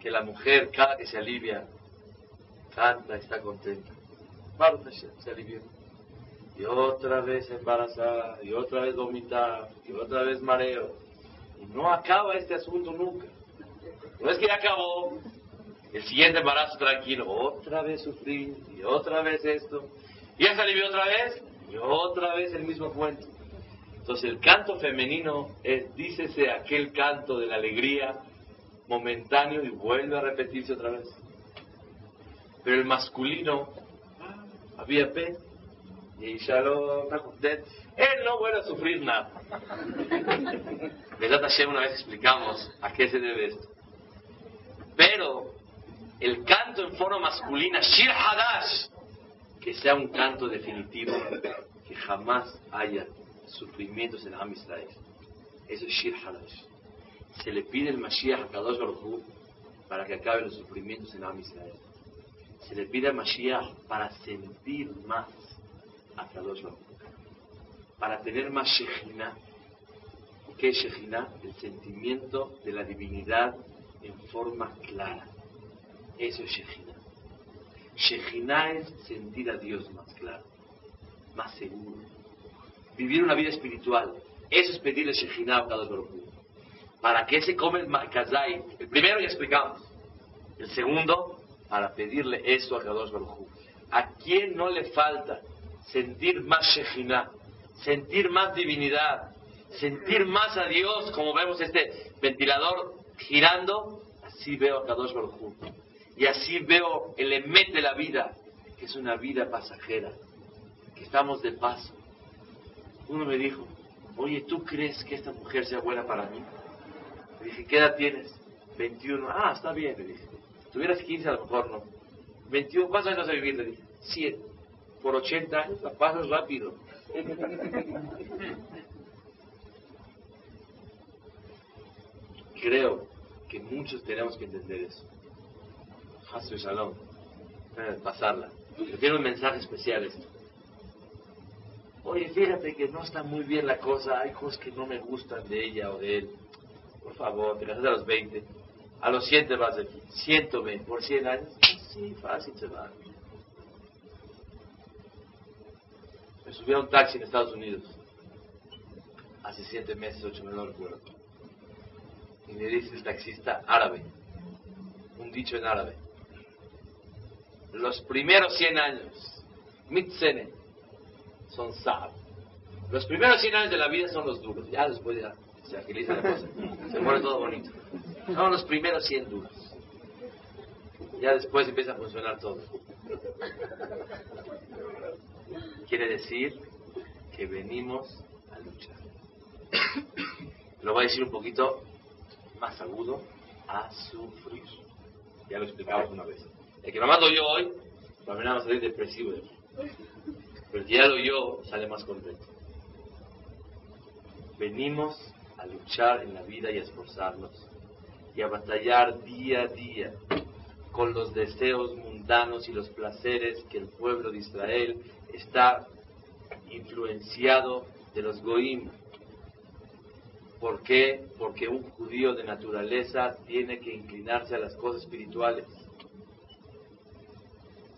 que la mujer cada que se alivia, canta, está contenta. Se alivió. Y otra vez embarazada, y otra vez vomitar, y otra vez mareo. Y no acaba este asunto nunca. No es que ya acabó, el siguiente embarazo tranquilo, otra vez sufrir, y otra vez esto, y ya se alivió otra vez, y otra vez el mismo cuento. Entonces el canto femenino es, dícese, aquel canto de la alegría momentáneo y vuelve a repetirse otra vez. Pero el masculino, ah, había pe, y ya lo está contento. Él no vuelve a sufrir nada. Besat Hashem una vez explicamos a qué se debe esto. Pero el canto en forma masculina, Shir Hadash, que sea un canto definitivo, que jamás haya sufrimientos en Am Israel. Eso es Shir Hadash. Se le pide el Mashiach a Kadosh Baruj para que acaben los sufrimientos en Am Israel. Se le pide al Mashiach para sentir más a Kadosh Baruj para tener más Shekhinah. ¿Qué es Shejina? El sentimiento de la divinidad en forma clara. Eso es Shejina. Shejina es sentir a Dios más claro, más seguro. Vivir una vida espiritual. Eso es pedirle Shejina a cada ¿Para qué se come el? El primero ya explicamos. El segundo, para pedirle eso a Kadosh Baruj ¿A quién no le falta sentir más Shejina? Sentir más divinidad, sentir más a Dios, como vemos este ventilador girando, así veo a Kadosh Baruj Y así veo el emet de la vida, que es una vida pasajera, que estamos de paso. Uno me dijo, oye, ¿tú crees que esta mujer sea buena para mí? Le dije, ¿qué edad tienes? 21. Ah, está bien, le dije. Tuvieras 15 a lo mejor no. 21, ¿cuántos años vas a vivir? Le dije, 100. Por 80 años la pasas rápido. Creo que muchos tenemos que entender eso. Hasu Shalom. Pasarla. tiene un mensaje especial esto. Oye, fíjate que no está muy bien la cosa, hay cosas que no me gustan de ella o de él. Por favor, te casas a los 20. A los 100 te vas de aquí. 120 por 100 años. Sí, fácil se va. Me subí a un taxi en Estados Unidos. Hace 7 meses, 8 meses, no recuerdo. Y me dice el taxista árabe. Un dicho en árabe. Los primeros 100 años, mitzene, son sab. Los primeros 100 años de la vida son los duros. Ya después ya se agiliza la cosa, se pone todo bonito. Son los primeros 100 duros. Ya después empieza a funcionar todo. Quiere decir que venimos a luchar. Lo voy a decir un poquito más agudo, a sufrir. Ya lo explicamos una vez. El que nomás lo oyó hoy, mí nada más salir depresivo. Pero el que ya sale más contento. Venimos a luchar en la vida y a esforzarnos y a batallar día a día con los deseos mundanos y los placeres que el pueblo de Israel está influenciado de los goim. ¿Por qué? Porque un judío de naturaleza tiene que inclinarse a las cosas espirituales.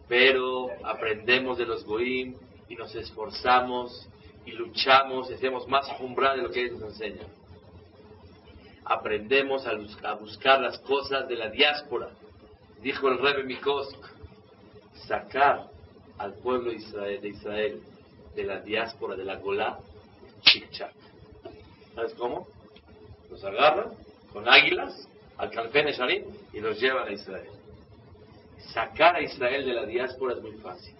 Pero aprendemos de los goim y nos esforzamos y luchamos y hacemos más umbral de lo que ellos nos enseñan aprendemos a, buscar las cosas de la diáspora. Dijo el Rebbe Mikosk, sacar al pueblo de Israel, de la diáspora de la Golá, chic ¿Sabes cómo? Los agarran con águilas al Calfen y los llevan a Israel. Sacar a Israel de la diáspora es muy fácil.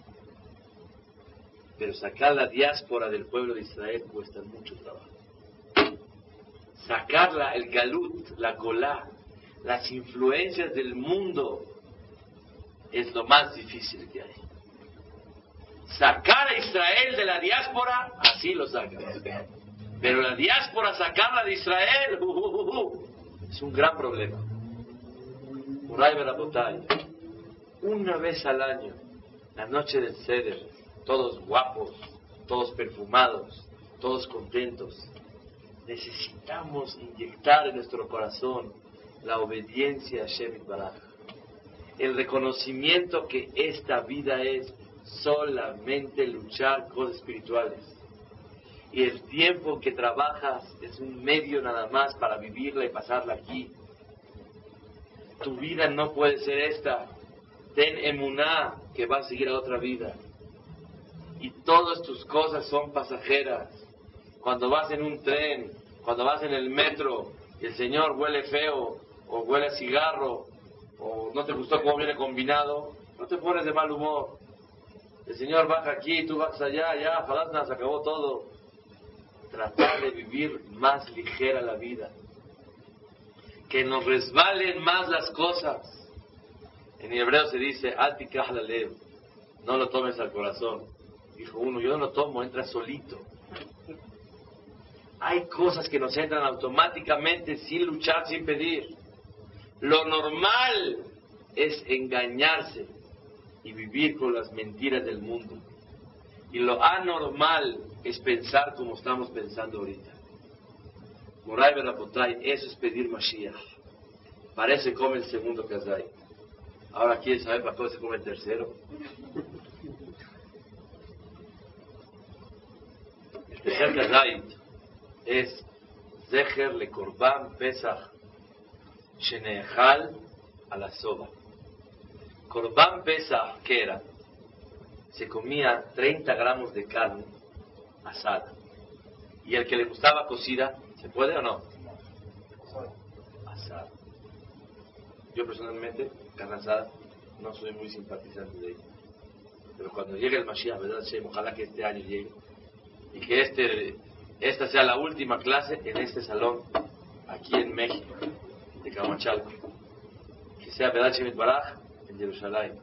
Pero sacar la diáspora del pueblo de Israel cuesta mucho trabajo sacarla, el galut, la golá, las influencias del mundo, es lo más difícil que hay. Sacar a Israel de la diáspora, así lo sacan. Pero la diáspora, sacarla de Israel, uh, uh, uh, es un gran problema. Botella. Una vez al año, la noche del ceder, todos guapos, todos perfumados, todos contentos, necesitamos inyectar en nuestro corazón la obediencia a Shemit Baraj. El reconocimiento que esta vida es solamente luchar cosas espirituales. Y el tiempo que trabajas es un medio nada más para vivirla y pasarla aquí. Tu vida no puede ser esta. Ten emuná que va a seguir a otra vida. Y todas tus cosas son pasajeras cuando vas en un tren, cuando vas en el metro y el señor huele feo o huele cigarro o no te gustó cómo viene combinado, no te pones de mal humor. El señor baja aquí, tú vas allá, ya, falasna, se acabó todo. Tratar de vivir más ligera la vida. Que nos resbalen más las cosas. En hebreo se dice, atikah la no lo tomes al corazón. Dijo uno, yo no lo tomo, entra solito. Hay cosas que nos entran automáticamente sin luchar, sin pedir. Lo normal es engañarse y vivir con las mentiras del mundo. Y lo anormal es pensar como estamos pensando ahorita. Moray Berapotay, eso es pedir Mashiach. Se come el segundo Kazay. Ahora quiere saber para qué se come el tercero. El tercer Kazay es Zecher le Korban Pesach Shenehal a la soba. Korban Pesach, ¿qué era? Se comía 30 gramos de carne asada. Y el que le gustaba cocida, ¿se puede o no? Asada. Yo personalmente, carne asada, no soy muy simpatizante de ella. Pero cuando llegue el Mashiach, ¿verdad? Ojalá que este año llegue. Y que este, esta sea la última clase en este salón, aquí en México, de Camachalco. Que sea ¿verdad? Shemit Baraj en Jerusalén.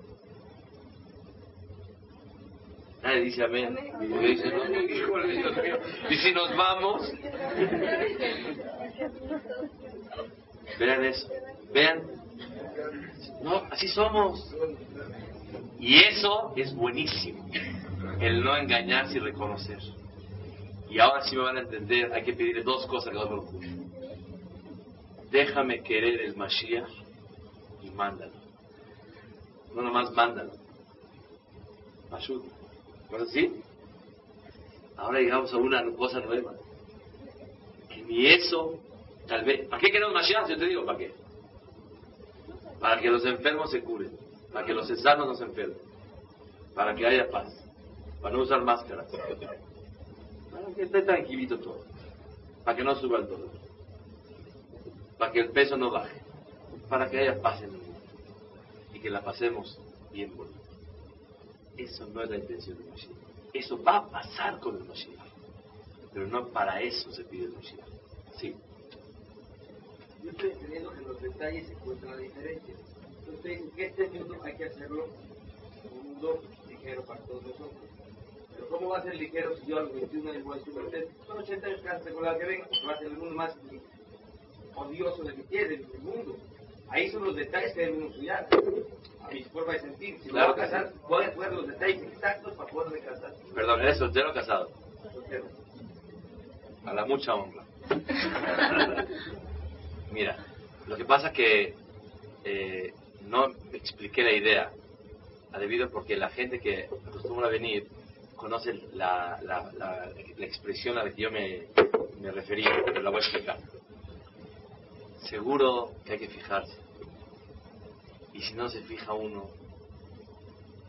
Nadie dice amén. Y yo dice, no, no, híjole, Dios mío. Y si nos vamos. Vean eso. Vean. No, así somos. Y eso es buenísimo. El no engañarse y reconocer. Y ahora sí me van a entender, hay que pedirle dos cosas a Dios Déjame querer el Mashiach y mándalo. No nomás mándalo. Ayuda. ¿No es así? Ahora llegamos a una cosa nueva. Que ni eso, tal vez. ¿Para qué queremos Mashiach? Yo te digo, ¿para qué? Para que los enfermos se curen. Para que los sanos no se enfermen. Para que haya paz. Para no usar máscaras. Para que esté tranquilito todo. Para que no suba el dolor. Para que el peso no baje. Para que haya paz en el mundo. Y que la pasemos bien bonito. Eso no es la intención del Mashiach. Eso va a pasar con el Mashiach. Pero no para eso se pide el Mashiach. Sí. Yo estoy entendiendo que en los detalles se encuentra la diferencia. Entonces que este mundo hay que hacerlo un mundo ligero para todos nosotros. Pero ¿cómo va a ser ligero si yo a los 21 años voy a decir, son 80 años que con la que venga, va a ser el mundo más odioso de que tiene el mundo. Ahí son los detalles que debemos estudiar. A mi forma de sentir. Si Claro voy a casar, voy a poner los detalles exactos para poderme casar. Perdón, ¿eres soltero o casado? Soltero. A la mucha honra. Mira, lo que pasa que eh, no expliqué la idea, a debido porque la gente que acostumbra a venir conoce la, la, la, la expresión a la que yo me, me referí, pero la voy a explicar. Seguro que hay que fijarse. Y si no se fija uno,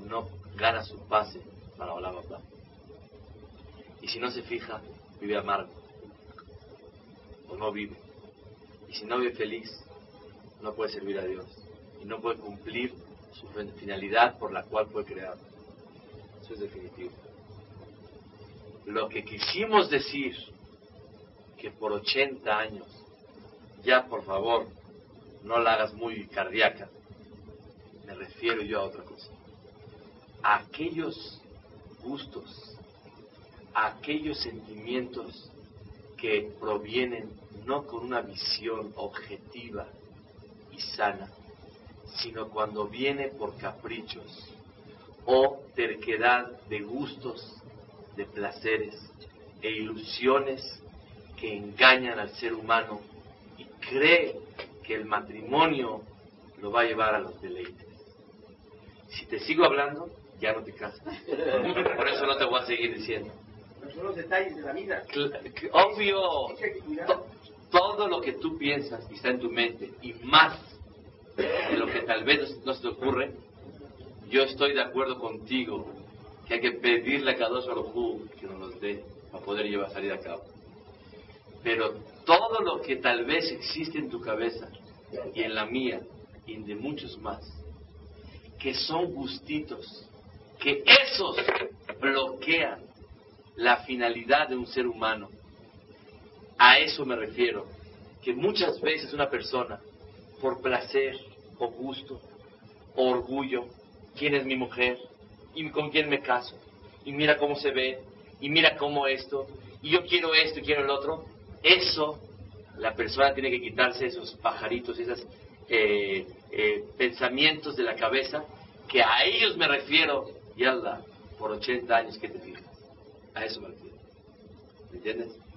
no gana su pase para Olam Abba. Y si no se fija, vive amargo. O no vive. Si no vive feliz, no puede servir a Dios. Y no puede cumplir su fin- finalidad por la cual fue creado. Eso es definitivo. Lo que quisimos decir, que por 80 años, ya por favor, no la hagas muy cardíaca, me refiero yo a otra cosa. A aquellos gustos, a aquellos sentimientos que provienen no con una visión objetiva y sana, sino cuando viene por caprichos o terquedad de gustos, de placeres e ilusiones que engañan al ser humano y cree que el matrimonio lo va a llevar a los deleites. Si te sigo hablando, ya no te casas. Por eso no te voy a seguir diciendo. Pero son los detalles de la vida. Obvio, Todo lo que tú piensas y está en tu mente, y más de lo que tal vez no se te ocurre, yo estoy de acuerdo contigo que hay que pedirle a Kadosh Baruj que nos los dé para poder llevar salir a cabo. Pero todo lo que tal vez existe en tu cabeza y en la mía y de muchos más, que son gustitos, que esos bloquean la finalidad de un ser humano. A eso me refiero, que muchas veces una persona, por placer o gusto o orgullo, quién es mi mujer y con quién me caso, y mira cómo se ve, y mira cómo esto, y yo quiero esto y quiero el otro, eso la persona tiene que quitarse esos pajaritos, esos eh, eh, pensamientos de la cabeza, que a ellos me refiero, y Allah, por 80 años que te fijas. A eso me refiero.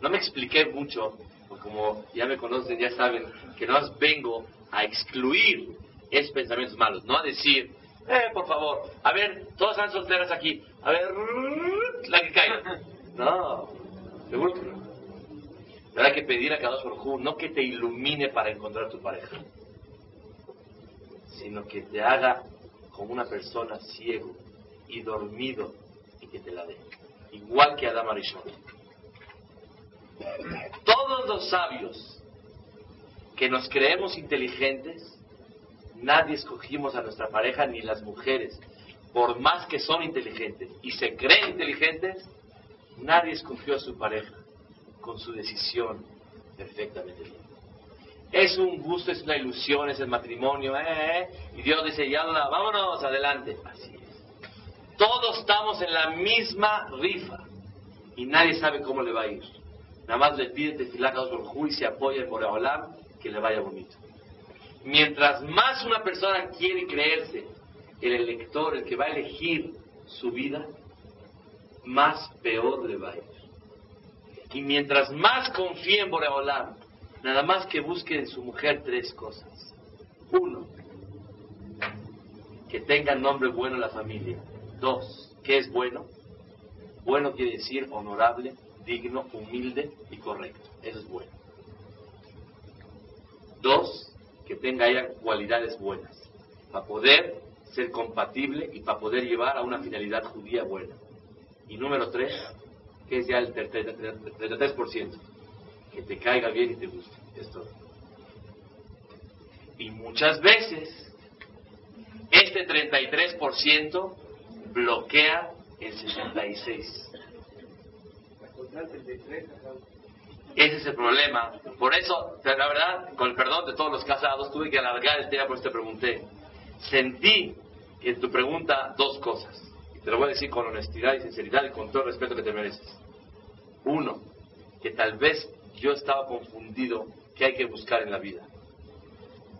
No me expliqué mucho, porque como ya me conocen, ya saben que no vengo a excluir esos pensamientos malos, no a decir, eh, por favor, a ver, todas están solteras aquí, a ver, la que caiga. No, seguro que no. Pero hay que pedir a cada uno, no que te ilumine para encontrar tu pareja, sino que te haga como una persona ciego y dormido y que te la dé. Igual que Adam Arishon. Todos los sabios que nos creemos inteligentes, nadie escogimos a nuestra pareja ni las mujeres. Por más que son inteligentes y se creen inteligentes, nadie escogió a su pareja con su decisión perfectamente bien. Es un gusto, es una ilusión, es el matrimonio, eh, eh, y Dios dice, ya vámonos adelante. Así es. Todos estamos en la misma rifa y nadie sabe cómo le va a ir. Nada más le pide tefilaca y se apoya en Boreolam que le vaya bonito. Mientras más una persona quiere creerse el elector, el que va a elegir su vida, más peor le va a ir. Y mientras más confíe en Boreolam, nada más que busque en su mujer tres cosas. Uno, que tenga nombre bueno en la familia. Dos, ¿qué es bueno? Bueno quiere decir honorable, digno, humilde y correcto. Eso es bueno. Dos, que tenga ya cualidades buenas, para poder ser compatible y para poder llevar a una finalidad judía buena. Y número tres, que es ya el 33%, que te caiga bien y te guste. Esto. Y muchas veces, este 33% bloquea el 66%. Ese es el problema. Por eso, la verdad, con el perdón de todos los casados, tuve que alargar el tema, por eso te pregunté. Sentí en tu pregunta dos cosas. Y te lo voy a decir con honestidad y sinceridad y con todo el respeto que te mereces. Uno, que tal vez yo estaba confundido qué hay que buscar en la vida.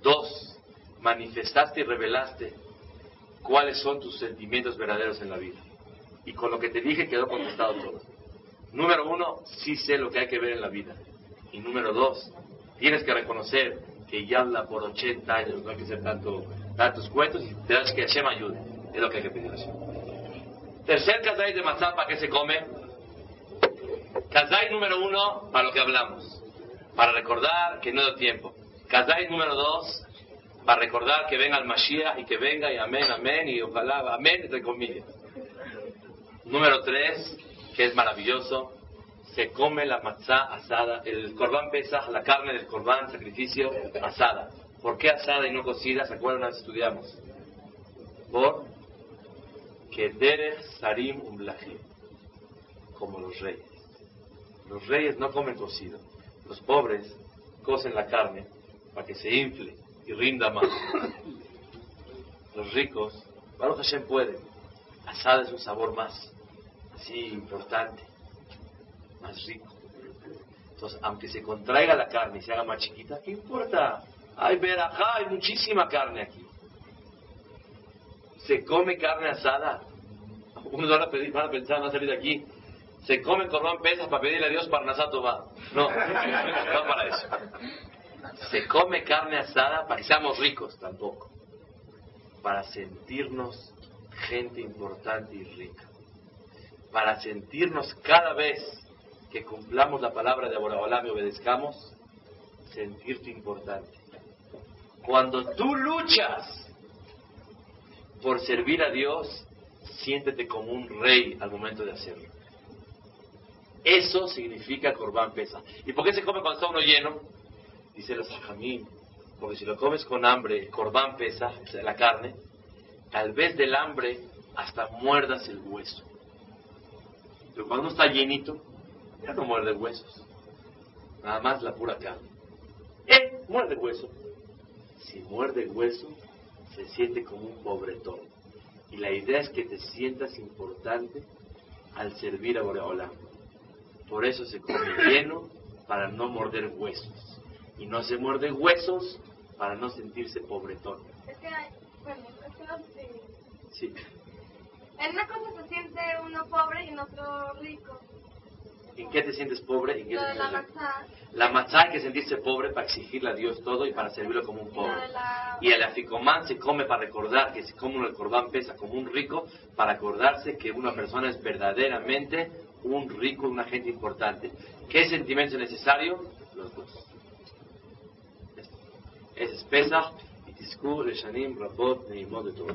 Dos, manifestaste y revelaste cuáles son tus sentimientos verdaderos en la vida. Y con lo que te dije quedó contestado todo. Número uno, sí sé lo que hay que ver en la vida. Y número dos, tienes que reconocer que ya habla por 80 años, no hay que hacer tanto, tantos cuentos y te das que Hashem ayude. Es lo que hay que pedir a Hashem. Tercer kazay de mazapa que se come. Kazay número uno, para lo que hablamos. Para recordar que no da tiempo. Kazay número dos, para recordar que venga el Mashiach y que venga y amén, amén y ojalá, amén, entre comillas. Número tres, que es maravilloso, se come la matzá asada, el corbán pesa, la carne del corbán, sacrificio, asada. ¿Por qué asada y no cocida? ¿Se acuerdan? Estudiamos. Por que derech sarim umlahim, como los reyes. Los reyes no comen cocido. Los pobres cocen la carne para que se infle y rinda más. Los ricos, Baruch Hashem puede. Asada es un sabor más sí, importante, más rico. Entonces, aunque se contraiga la carne y se haga más chiquita, ¿qué importa? Hay verajá, hay muchísima carne aquí. Se come carne asada. Unos van a, pensar, van a salir de aquí. Se come corbán pesas para pedirle a Dios para Nasato va. No, no para eso. Se come carne asada para que seamos ricos tampoco. Para sentirnos gente importante y rica para sentirnos cada vez que cumplamos la palabra de Aborabalá y obedezcamos, sentirte importante. Cuando tú luchas por servir a Dios, siéntete como un rey al momento de hacerlo. Eso significa corbán pesa. ¿Y por qué se come cuando está uno lleno? Dice los sajamín, porque si lo comes con hambre, corbán pesa, la carne, tal vez del hambre hasta muerdas el hueso. Pero cuando está llenito, ya no muerde huesos. Nada más la pura carne. Él muerde hueso. Si muerde hueso, se siente como un pobretón. Y la idea es que te sientas importante al servir a Boreolam. Por eso se come lleno para no morder huesos. Y no se muerde huesos para no sentirse pobretón. Es que, bueno, es que no Sí. En una cosa se siente uno pobre y en otro rico. ¿En qué te sientes pobre? ¿En qué Lo te de la matzá. La matzá hay que sentirse pobre para exigirle a Dios todo y para servirlo como un pobre. la... Y el aficomán se come para recordar que se come el corbán pesa como un rico, para acordarse que una persona es verdaderamente un rico, una gente importante. ¿Qué sentimiento es necesario? Los dos. Es Pesach y Rabot, Neimot de todo.